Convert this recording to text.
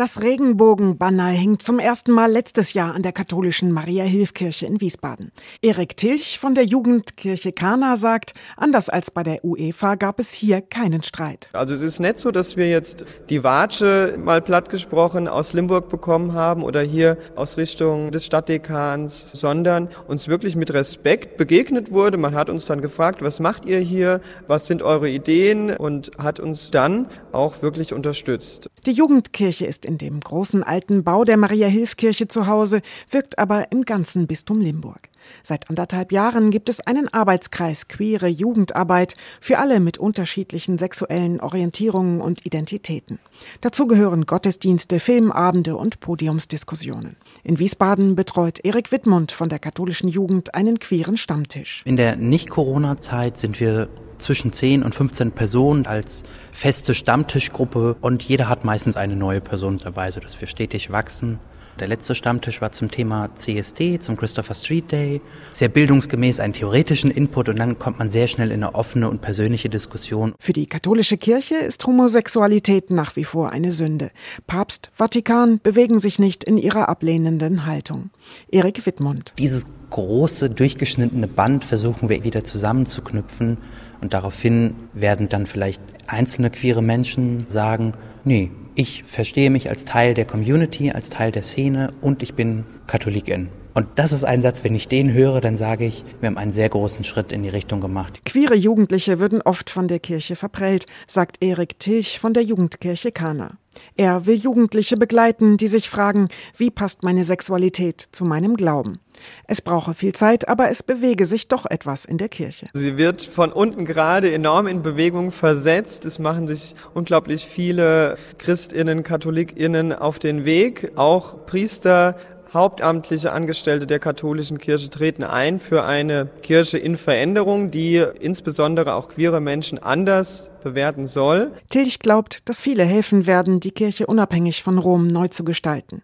Das Regenbogenbanner hing zum ersten Mal letztes Jahr an der katholischen Maria-Hilf-Kirche in Wiesbaden. Erik Tilch von der Jugendkirche Kana sagt, anders als bei der UEFA gab es hier keinen Streit. Also es ist nicht so, dass wir jetzt die Watsche mal platt gesprochen aus Limburg bekommen haben oder hier aus Richtung des Stadtdekans, sondern uns wirklich mit Respekt begegnet wurde. Man hat uns dann gefragt, was macht ihr hier? Was sind eure Ideen? Und hat uns dann auch wirklich unterstützt. Die Jugendkirche ist in dem großen alten Bau der Maria-Hilf-Kirche zu Hause, wirkt aber im ganzen Bistum Limburg. Seit anderthalb Jahren gibt es einen Arbeitskreis Queere Jugendarbeit für alle mit unterschiedlichen sexuellen Orientierungen und Identitäten. Dazu gehören Gottesdienste, Filmabende und Podiumsdiskussionen. In Wiesbaden betreut Erik Wittmund von der katholischen Jugend einen queeren Stammtisch. In der Nicht-Corona-Zeit sind wir zwischen 10 und 15 Personen als feste Stammtischgruppe und jeder hat meistens eine neue Person dabei, sodass wir stetig wachsen. Der letzte Stammtisch war zum Thema CSD, zum Christopher Street Day. Sehr bildungsgemäß einen theoretischen Input und dann kommt man sehr schnell in eine offene und persönliche Diskussion. Für die katholische Kirche ist Homosexualität nach wie vor eine Sünde. Papst, Vatikan bewegen sich nicht in ihrer ablehnenden Haltung. Erik Wittmund. Dieses große, durchgeschnittene Band versuchen wir wieder zusammenzuknüpfen und daraufhin werden dann vielleicht einzelne queere Menschen sagen, nee, ich verstehe mich als Teil der Community, als Teil der Szene und ich bin Katholikin. Und das ist ein Satz, wenn ich den höre, dann sage ich, wir haben einen sehr großen Schritt in die Richtung gemacht. Queere Jugendliche würden oft von der Kirche verprellt, sagt Erik Tilch von der Jugendkirche Kana. Er will Jugendliche begleiten, die sich fragen, wie passt meine Sexualität zu meinem Glauben? Es brauche viel Zeit, aber es bewege sich doch etwas in der Kirche. Sie wird von unten gerade enorm in Bewegung versetzt. Es machen sich unglaublich viele Christinnen, Katholikinnen auf den Weg, auch Priester, Hauptamtliche Angestellte der katholischen Kirche treten ein für eine Kirche in Veränderung, die insbesondere auch queere Menschen anders bewerten soll. Tillich glaubt, dass viele helfen werden, die Kirche unabhängig von Rom neu zu gestalten.